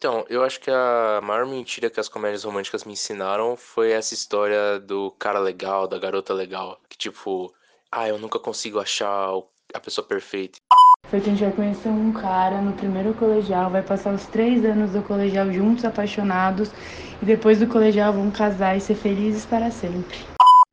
Então, eu acho que a maior mentira que as comédias românticas me ensinaram foi essa história do cara legal, da garota legal. Que tipo, ah, eu nunca consigo achar a pessoa perfeita. Foi que a gente vai conhecer um cara no primeiro colegial, vai passar os três anos do colegial juntos, apaixonados, e depois do colegial vão casar e ser felizes para sempre.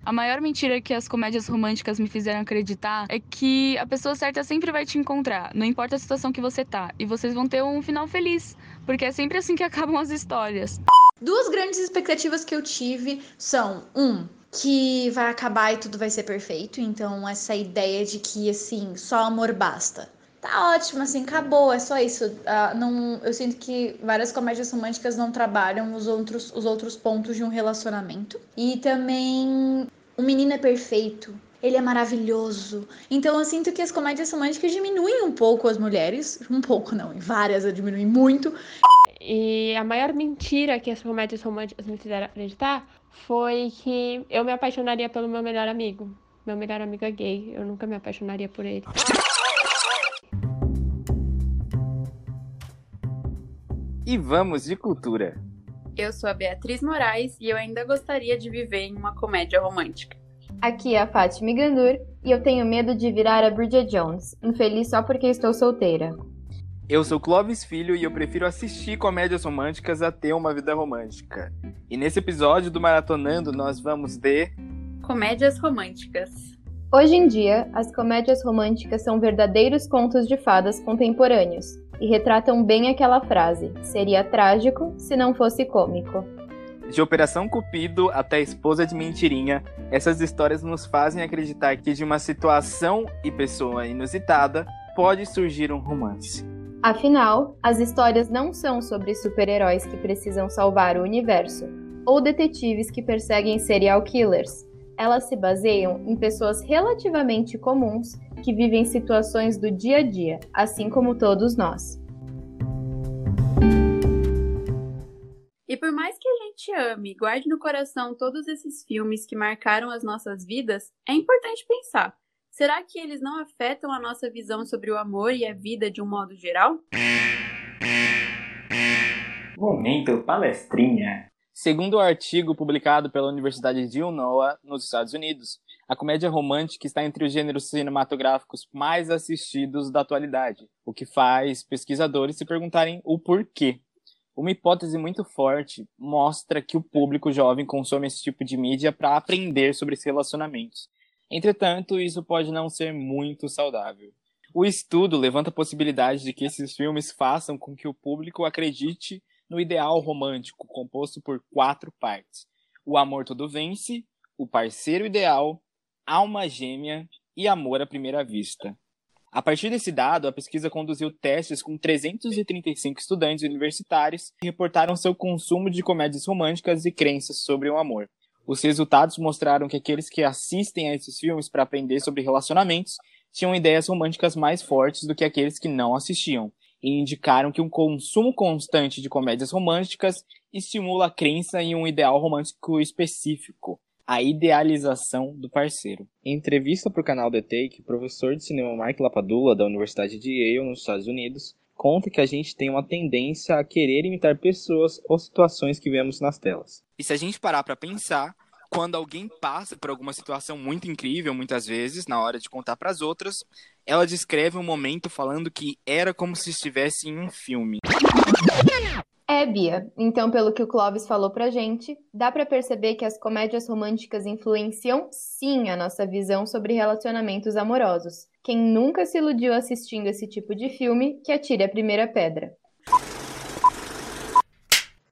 A maior mentira que as comédias românticas me fizeram acreditar é que a pessoa certa sempre vai te encontrar, não importa a situação que você tá, e vocês vão ter um final feliz, porque é sempre assim que acabam as histórias. Duas grandes expectativas que eu tive são: um, que vai acabar e tudo vai ser perfeito, então essa ideia de que assim, só amor basta. Tá ótimo, assim, acabou, é só isso. Uh, não, eu sinto que várias comédias românticas não trabalham os outros, os outros pontos de um relacionamento. E também o menino é perfeito, ele é maravilhoso. Então eu sinto que as comédias românticas diminuem um pouco as mulheres. Um pouco não, em várias diminuem muito. E a maior mentira que as comédias românticas me fizeram acreditar foi que eu me apaixonaria pelo meu melhor amigo. Meu melhor amigo é gay, eu nunca me apaixonaria por ele. E vamos de cultura. Eu sou a Beatriz Moraes e eu ainda gostaria de viver em uma comédia romântica. Aqui é a Fátima Gandur e eu tenho medo de virar a Bridget Jones, infeliz só porque estou solteira. Eu sou Clovis Filho e eu prefiro assistir comédias românticas a ter uma vida romântica. E nesse episódio do Maratonando nós vamos ver comédias românticas. Hoje em dia, as comédias românticas são verdadeiros contos de fadas contemporâneos, e retratam bem aquela frase: seria trágico se não fosse cômico. De Operação Cupido até Esposa de Mentirinha, essas histórias nos fazem acreditar que de uma situação e pessoa inusitada pode surgir um romance. Afinal, as histórias não são sobre super-heróis que precisam salvar o universo, ou detetives que perseguem serial killers. Elas se baseiam em pessoas relativamente comuns que vivem situações do dia a dia, assim como todos nós. E por mais que a gente ame e guarde no coração todos esses filmes que marcaram as nossas vidas, é importante pensar: será que eles não afetam a nossa visão sobre o amor e a vida de um modo geral? Momento palestrinha. Segundo o artigo publicado pela Universidade de Illinois, nos Estados Unidos, a comédia romântica está entre os gêneros cinematográficos mais assistidos da atualidade, o que faz pesquisadores se perguntarem o porquê. Uma hipótese muito forte mostra que o público jovem consome esse tipo de mídia para aprender sobre os relacionamentos. Entretanto, isso pode não ser muito saudável. O estudo levanta a possibilidade de que esses filmes façam com que o público acredite no ideal romântico, composto por quatro partes: o amor todo vence, o parceiro ideal, alma gêmea e amor à primeira vista. A partir desse dado, a pesquisa conduziu testes com 335 estudantes universitários que reportaram seu consumo de comédias românticas e crenças sobre o amor. Os resultados mostraram que aqueles que assistem a esses filmes para aprender sobre relacionamentos tinham ideias românticas mais fortes do que aqueles que não assistiam, e indicaram que um consumo constante de comédias românticas estimula a crença em um ideal romântico específico, a idealização do parceiro. Em entrevista para o canal The Take, o professor de cinema Mark Lapadula, da Universidade de Yale, nos Estados Unidos, conta que a gente tem uma tendência a querer imitar pessoas ou situações que vemos nas telas. E se a gente parar para pensar, quando alguém passa por alguma situação muito incrível, muitas vezes, na hora de contar para as outras, ela descreve um momento falando que era como se estivesse em um filme. É, Bia. Então, pelo que o Clóvis falou pra gente, dá para perceber que as comédias românticas influenciam sim a nossa visão sobre relacionamentos amorosos. Quem nunca se iludiu assistindo esse tipo de filme, que atire a primeira pedra.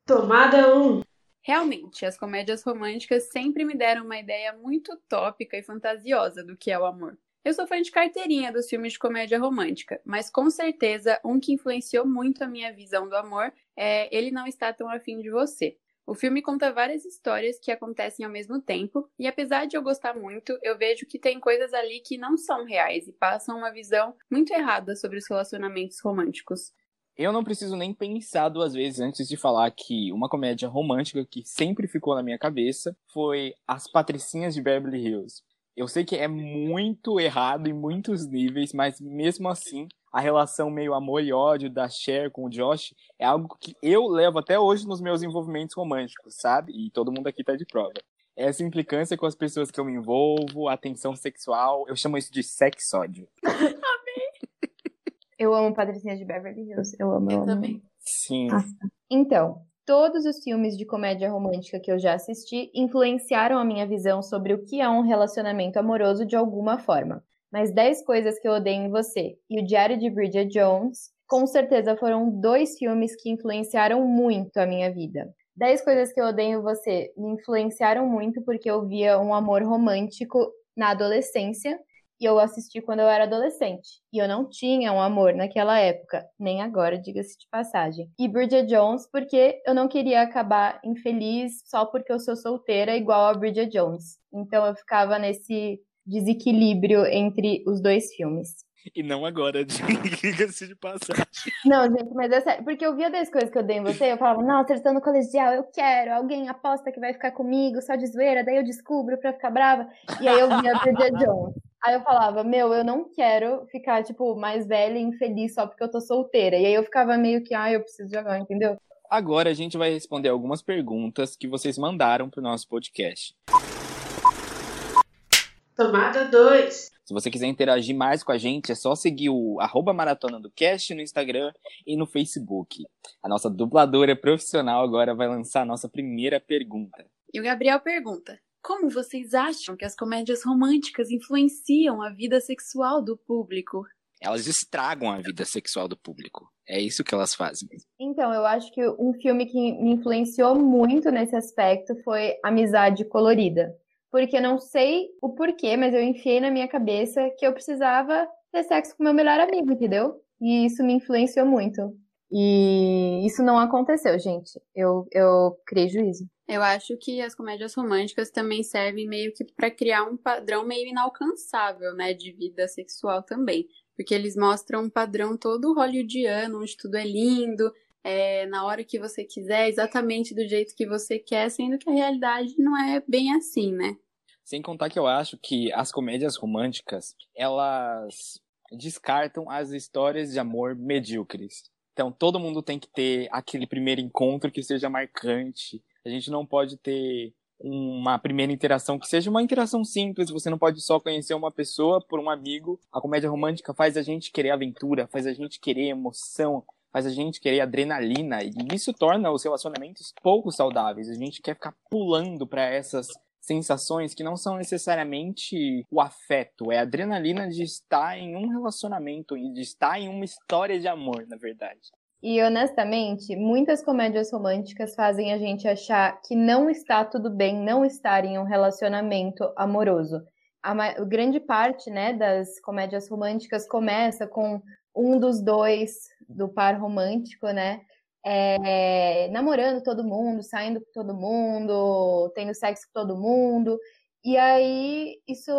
Tomada 1. Realmente, as comédias românticas sempre me deram uma ideia muito utópica e fantasiosa do que é o amor. Eu sou fã de carteirinha dos filmes de comédia romântica, mas com certeza um que influenciou muito a minha visão do amor é Ele Não Está Tão Afim de Você. O filme conta várias histórias que acontecem ao mesmo tempo, e apesar de eu gostar muito, eu vejo que tem coisas ali que não são reais e passam uma visão muito errada sobre os relacionamentos românticos. Eu não preciso nem pensar duas vezes antes de falar que uma comédia romântica que sempre ficou na minha cabeça foi As Patricinhas de Beverly Hills. Eu sei que é muito errado em muitos níveis, mas mesmo assim, a relação meio amor e ódio da Cher com o Josh é algo que eu levo até hoje nos meus envolvimentos românticos, sabe? E todo mundo aqui tá de prova. Essa implicância com as pessoas que eu me envolvo, a tensão sexual, eu chamo isso de sexódio. Eu amo Patricinha de Beverly Hills. Eu amo, eu, eu amo. também. Sim. Nossa. Então, todos os filmes de comédia romântica que eu já assisti influenciaram a minha visão sobre o que é um relacionamento amoroso de alguma forma. Mas 10 Coisas que Eu Odeio em Você e O Diário de Bridget Jones, com certeza foram dois filmes que influenciaram muito a minha vida. 10 Coisas que Eu Odeio em Você me influenciaram muito porque eu via um amor romântico na adolescência e eu assisti quando eu era adolescente. E eu não tinha um amor naquela época, nem agora, diga-se de passagem. E Bridget Jones, porque eu não queria acabar infeliz só porque eu sou solteira, igual a Bridget Jones. Então eu ficava nesse desequilíbrio entre os dois filmes. E não agora, diga-se de passagem. Não, gente, mas é sério. Porque eu via das coisas que eu dei em você, eu falava, nossa, eles estão no colegial, eu quero. Alguém aposta que vai ficar comigo, só de zoeira, daí eu descubro pra ficar brava. E aí eu via Bridget Jones. Aí eu falava, meu, eu não quero ficar, tipo, mais velha e infeliz só porque eu tô solteira. E aí eu ficava meio que, ah, eu preciso jogar, entendeu? Agora a gente vai responder algumas perguntas que vocês mandaram pro nosso podcast. Tomada 2. Se você quiser interagir mais com a gente, é só seguir o arroba Maratona do Cast no Instagram e no Facebook. A nossa dubladora profissional agora vai lançar a nossa primeira pergunta. E o Gabriel pergunta: Como vocês acham que as comédias românticas influenciam a vida sexual do público? Elas estragam a vida sexual do público. É isso que elas fazem. Então, eu acho que um filme que me influenciou muito nesse aspecto foi Amizade Colorida porque eu não sei o porquê, mas eu enfiei na minha cabeça que eu precisava ter sexo com meu melhor amigo, entendeu? E isso me influenciou muito. E isso não aconteceu, gente. Eu, eu criei juízo. Eu acho que as comédias românticas também servem meio que para criar um padrão meio inalcançável, né, de vida sexual também. Porque eles mostram um padrão todo hollywoodiano, onde tudo é lindo, é, na hora que você quiser, exatamente do jeito que você quer, sendo que a realidade não é bem assim, né? Sem contar que eu acho que as comédias românticas, elas descartam as histórias de amor medíocres. Então, todo mundo tem que ter aquele primeiro encontro que seja marcante. A gente não pode ter uma primeira interação que seja uma interação simples. Você não pode só conhecer uma pessoa por um amigo. A comédia romântica faz a gente querer aventura, faz a gente querer emoção, faz a gente querer adrenalina. E isso torna os relacionamentos pouco saudáveis. A gente quer ficar pulando para essas sensações que não são necessariamente o afeto, é a adrenalina de estar em um relacionamento de estar em uma história de amor, na verdade. E honestamente, muitas comédias românticas fazem a gente achar que não está tudo bem não estar em um relacionamento amoroso. A grande parte, né, das comédias românticas começa com um dos dois do par romântico, né, é, namorando todo mundo, saindo com todo mundo, tendo sexo com todo mundo. E aí isso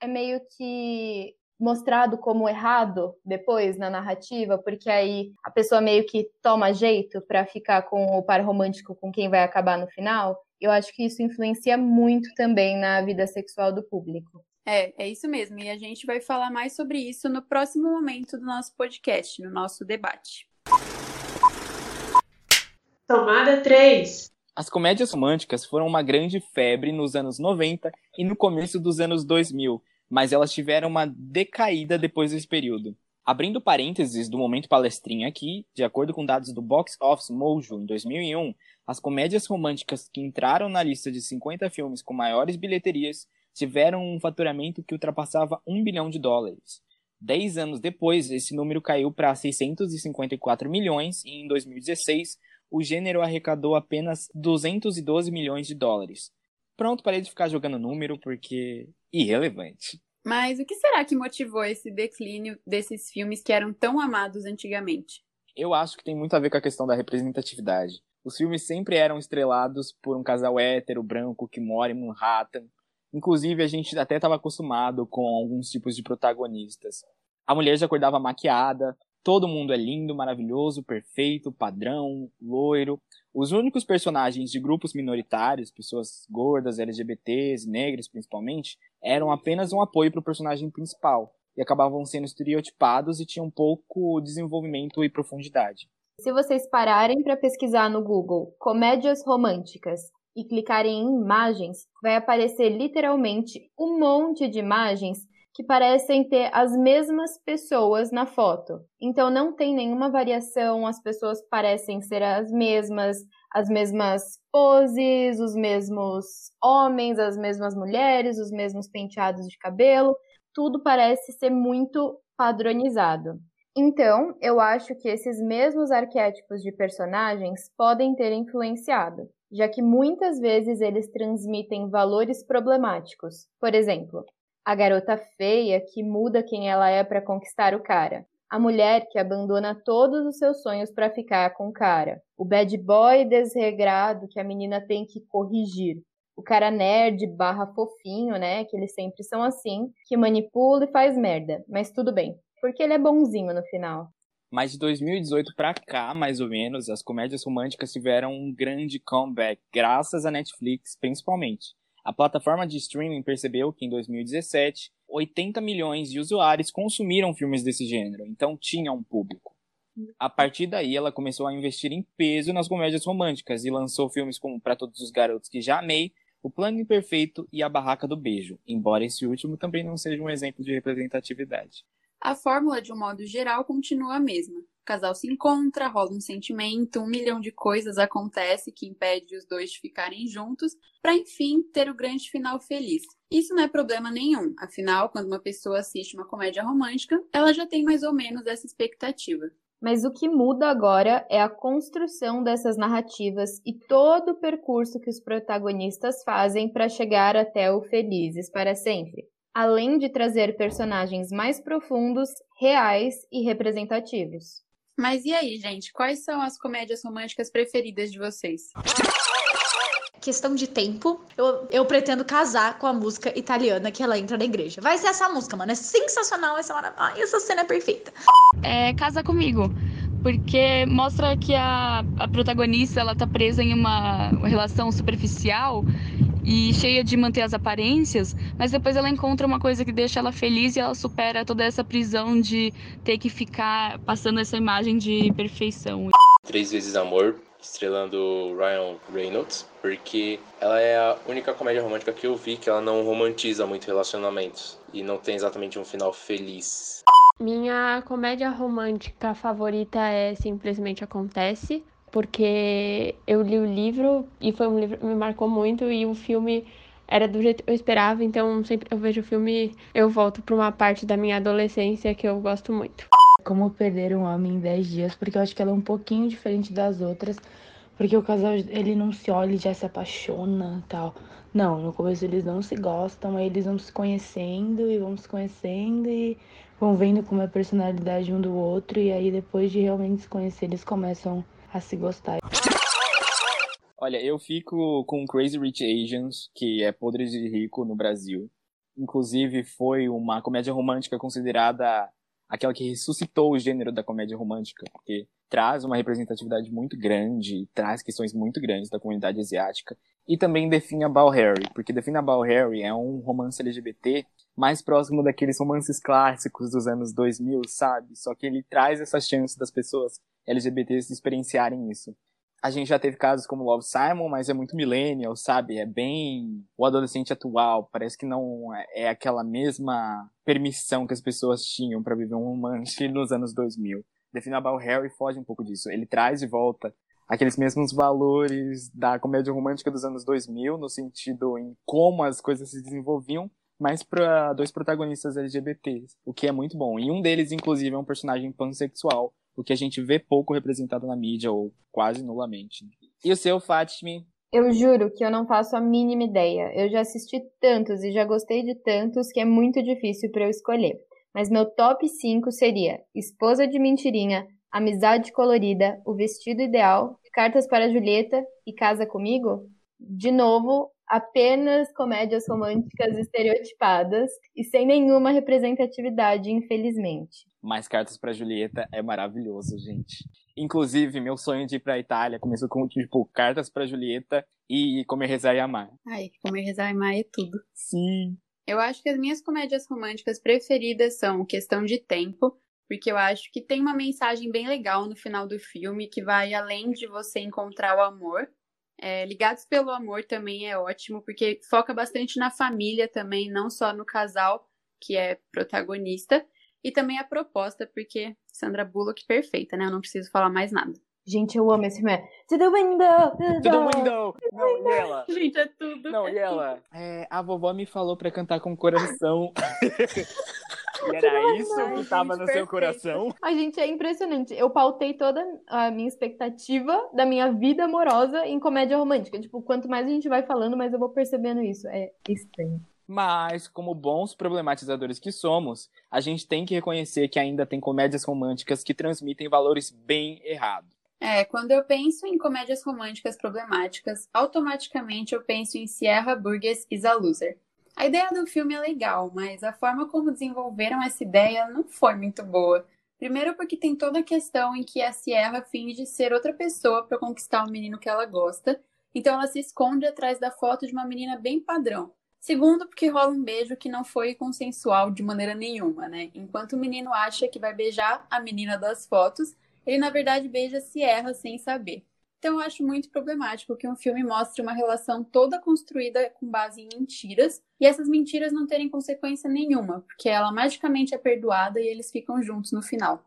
é meio que mostrado como errado depois na narrativa, porque aí a pessoa meio que toma jeito para ficar com o par romântico com quem vai acabar no final. Eu acho que isso influencia muito também na vida sexual do público. É, é isso mesmo. E a gente vai falar mais sobre isso no próximo momento do nosso podcast, no nosso debate. Tomada 3. As comédias românticas foram uma grande febre nos anos 90 e no começo dos anos 2000, mas elas tiveram uma decaída depois desse período. Abrindo parênteses do momento palestrinha aqui, de acordo com dados do Box Office Mojo em 2001, as comédias românticas que entraram na lista de 50 filmes com maiores bilheterias tiveram um faturamento que ultrapassava 1 bilhão de dólares. Dez anos depois, esse número caiu para 654 milhões e em 2016 o gênero arrecadou apenas 212 milhões de dólares. Pronto, parei de ficar jogando número porque irrelevante. Mas o que será que motivou esse declínio desses filmes que eram tão amados antigamente? Eu acho que tem muito a ver com a questão da representatividade. Os filmes sempre eram estrelados por um casal hétero, branco, que mora em Manhattan. Inclusive, a gente até estava acostumado com alguns tipos de protagonistas. A mulher já acordava maquiada, Todo mundo é lindo, maravilhoso, perfeito, padrão, loiro. Os únicos personagens de grupos minoritários, pessoas gordas, LGBTs, negros principalmente, eram apenas um apoio para o personagem principal. e acabavam sendo estereotipados e tinham pouco desenvolvimento e profundidade. Se vocês pararem para pesquisar no Google comédias românticas e clicarem em imagens, vai aparecer literalmente um monte de imagens que parecem ter as mesmas pessoas na foto. Então não tem nenhuma variação, as pessoas parecem ser as mesmas, as mesmas poses, os mesmos homens, as mesmas mulheres, os mesmos penteados de cabelo, tudo parece ser muito padronizado. Então, eu acho que esses mesmos arquétipos de personagens podem ter influenciado, já que muitas vezes eles transmitem valores problemáticos. Por exemplo, a garota feia que muda quem ela é para conquistar o cara, a mulher que abandona todos os seus sonhos para ficar com o cara, o bad boy desregrado que a menina tem que corrigir, o cara nerd barra fofinho, né, que eles sempre são assim, que manipula e faz merda, mas tudo bem, porque ele é bonzinho no final. Mas de 2018 para cá, mais ou menos, as comédias românticas tiveram um grande comeback, graças à Netflix, principalmente. A plataforma de streaming percebeu que em 2017, 80 milhões de usuários consumiram filmes desse gênero, então tinha um público. A partir daí, ela começou a investir em peso nas comédias românticas e lançou filmes como Para Todos os Garotos que Já Amei, O Plano Imperfeito e A Barraca do Beijo, embora esse último também não seja um exemplo de representatividade. A fórmula, de um modo geral, continua a mesma casal se encontra, rola um sentimento, um milhão de coisas acontece que impede os dois de ficarem juntos, para enfim ter o grande final feliz. Isso não é problema nenhum, afinal, quando uma pessoa assiste uma comédia romântica, ela já tem mais ou menos essa expectativa. Mas o que muda agora é a construção dessas narrativas e todo o percurso que os protagonistas fazem para chegar até o felizes para sempre, além de trazer personagens mais profundos, reais e representativos. Mas e aí, gente? Quais são as comédias românticas preferidas de vocês? Questão de tempo, eu, eu pretendo casar com a música italiana que ela entra na igreja. Vai ser essa música, mano. É sensacional essa maravilha. essa cena é perfeita. É Casa Comigo porque mostra que a, a protagonista ela tá presa em uma relação superficial e cheia de manter as aparências, mas depois ela encontra uma coisa que deixa ela feliz e ela supera toda essa prisão de ter que ficar passando essa imagem de perfeição. Três vezes amor, estrelando Ryan Reynolds, porque ela é a única comédia romântica que eu vi que ela não romantiza muito relacionamentos e não tem exatamente um final feliz. Minha comédia romântica favorita é Simplesmente Acontece, porque eu li o livro e foi um livro que me marcou muito e o filme era do jeito que eu esperava, então sempre eu vejo o filme, eu volto para uma parte da minha adolescência que eu gosto muito. Como perder um homem em 10 dias, porque eu acho que ela é um pouquinho diferente das outras, porque o casal ele não se olha e já se apaixona, tal. Não, no começo eles não se gostam, aí eles vão se conhecendo e vão se conhecendo e vão vendo como é a personalidade um do outro e aí depois de realmente se conhecer, eles começam a se gostar. Olha, eu fico com Crazy Rich Asians, que é Podre de Rico no Brasil. Inclusive, foi uma comédia romântica considerada aquela que ressuscitou o gênero da comédia romântica, porque traz uma representatividade muito grande, traz questões muito grandes da comunidade asiática, e também define a Bal Harry, porque define a Bal Harry é um romance LGBT mais próximo daqueles romances clássicos dos anos 2000, sabe? Só que ele traz essa chance das pessoas LGBTs experienciarem isso. A gente já teve casos como Love Simon, mas é muito millennial, sabe? É bem o adolescente atual. Parece que não é aquela mesma permissão que as pessoas tinham para viver um romance nos anos 2000. Definable Harry foge um pouco disso. Ele traz de volta aqueles mesmos valores da comédia romântica dos anos 2000, no sentido em como as coisas se desenvolviam, mas para dois protagonistas LGBTs, o que é muito bom. E um deles, inclusive, é um personagem pansexual, o que a gente vê pouco representado na mídia, ou quase nulamente. E o seu, Fatime? Eu juro que eu não faço a mínima ideia. Eu já assisti tantos e já gostei de tantos que é muito difícil para eu escolher. Mas meu top 5 seria Esposa de Mentirinha, Amizade Colorida, O Vestido Ideal, Cartas para Julieta e Casa Comigo. De novo, apenas comédias românticas estereotipadas e sem nenhuma representatividade, infelizmente. Mas Cartas para Julieta é maravilhoso, gente. Inclusive, meu sonho de ir pra Itália começou com, tipo, Cartas para Julieta e Comer, Rezar e Amar. Ai, Comer, Rezar e Amar é tudo. Sim. Eu acho que as minhas comédias românticas preferidas são Questão de Tempo, porque eu acho que tem uma mensagem bem legal no final do filme que vai além de você encontrar o amor. É, Ligados pelo Amor também é ótimo, porque foca bastante na família também, não só no casal que é protagonista, e também a proposta, porque Sandra Bullock perfeita, né? Eu não preciso falar mais nada. Gente, eu amo esse filme. To the window! To the window! Não, e ela? Gente, é tudo. Não, é e ela? É, a vovó me falou pra cantar com o coração. e era isso Ai, que tava gente, no seu perfeito. coração? Ai, gente, é impressionante. Eu pautei toda a minha expectativa da minha vida amorosa em comédia romântica. Tipo, quanto mais a gente vai falando, mais eu vou percebendo isso. É estranho. Mas, como bons problematizadores que somos, a gente tem que reconhecer que ainda tem comédias românticas que transmitem valores bem errados. É, quando eu penso em comédias românticas problemáticas, automaticamente eu penso em Sierra Burgess is a Loser. A ideia do filme é legal, mas a forma como desenvolveram essa ideia não foi muito boa. Primeiro porque tem toda a questão em que a Sierra finge ser outra pessoa para conquistar o menino que ela gosta, então ela se esconde atrás da foto de uma menina bem padrão. Segundo, porque rola um beijo que não foi consensual de maneira nenhuma, né? Enquanto o menino acha que vai beijar a menina das fotos, ele na verdade beija Sierra sem saber. Então eu acho muito problemático que um filme mostre uma relação toda construída com base em mentiras e essas mentiras não terem consequência nenhuma, porque ela magicamente é perdoada e eles ficam juntos no final.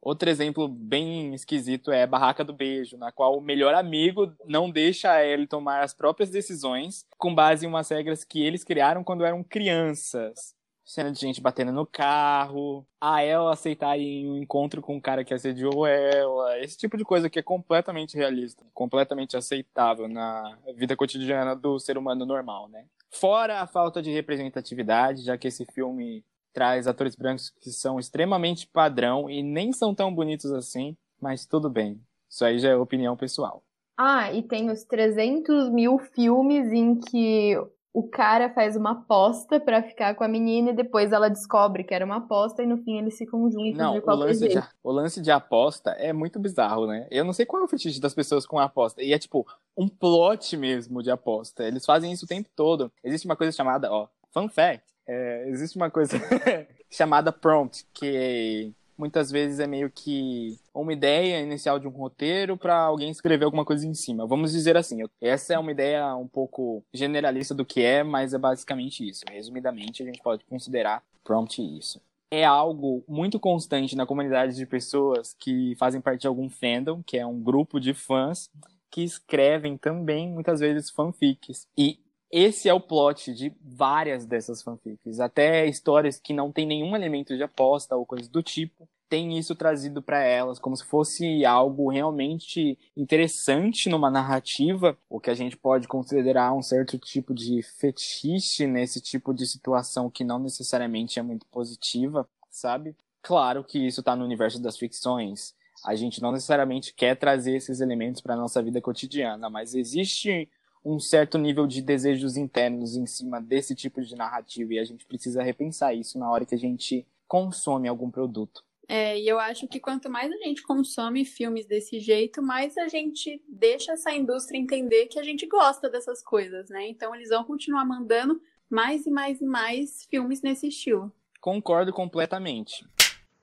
Outro exemplo bem esquisito é Barraca do Beijo, na qual o melhor amigo não deixa ele tomar as próprias decisões com base em umas regras que eles criaram quando eram crianças. Cena de gente batendo no carro, a ela aceitar em um encontro com um cara que assediou ela, esse tipo de coisa que é completamente realista, completamente aceitável na vida cotidiana do ser humano normal, né? Fora a falta de representatividade, já que esse filme traz atores brancos que são extremamente padrão e nem são tão bonitos assim, mas tudo bem. Isso aí já é opinião pessoal. Ah, e tem os 300 mil filmes em que o cara faz uma aposta pra ficar com a menina e depois ela descobre que era uma aposta e no fim eles ficam juntos Não, de o qualquer lance, de, jeito. o lance de aposta é muito bizarro, né? Eu não sei qual é o fetiche das pessoas com aposta. E é tipo um plot mesmo de aposta. Eles fazem isso o tempo todo. Existe uma coisa chamada, ó, fun fact. é, existe uma coisa chamada prompt, que muitas vezes é meio que uma ideia inicial de um roteiro para alguém escrever alguma coisa em cima. Vamos dizer assim, essa é uma ideia um pouco generalista do que é, mas é basicamente isso. Resumidamente, a gente pode considerar prompt isso. É algo muito constante na comunidade de pessoas que fazem parte de algum fandom, que é um grupo de fãs que escrevem também muitas vezes fanfics. E esse é o plot de várias dessas fanfics, até histórias que não tem nenhum elemento de aposta ou coisa do tipo, tem isso trazido para elas como se fosse algo realmente interessante numa narrativa, o que a gente pode considerar um certo tipo de fetiche nesse tipo de situação que não necessariamente é muito positiva, sabe? Claro que isso tá no universo das ficções. A gente não necessariamente quer trazer esses elementos para nossa vida cotidiana, mas existe um certo nível de desejos internos em cima desse tipo de narrativa e a gente precisa repensar isso na hora que a gente consome algum produto. É, e eu acho que quanto mais a gente consome filmes desse jeito, mais a gente deixa essa indústria entender que a gente gosta dessas coisas, né? Então eles vão continuar mandando mais e mais e mais filmes nesse estilo. Concordo completamente.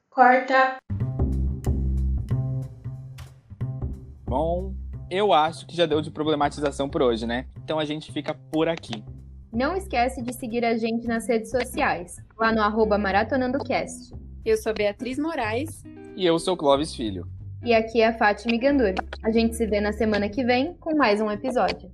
Corta. Bom, eu acho que já deu de problematização por hoje, né? Então a gente fica por aqui. Não esquece de seguir a gente nas redes sociais, lá no arroba maratonandocast. Eu sou Beatriz Moraes. E eu sou Clóvis Filho. E aqui é a Fátima Gandur. A gente se vê na semana que vem com mais um episódio.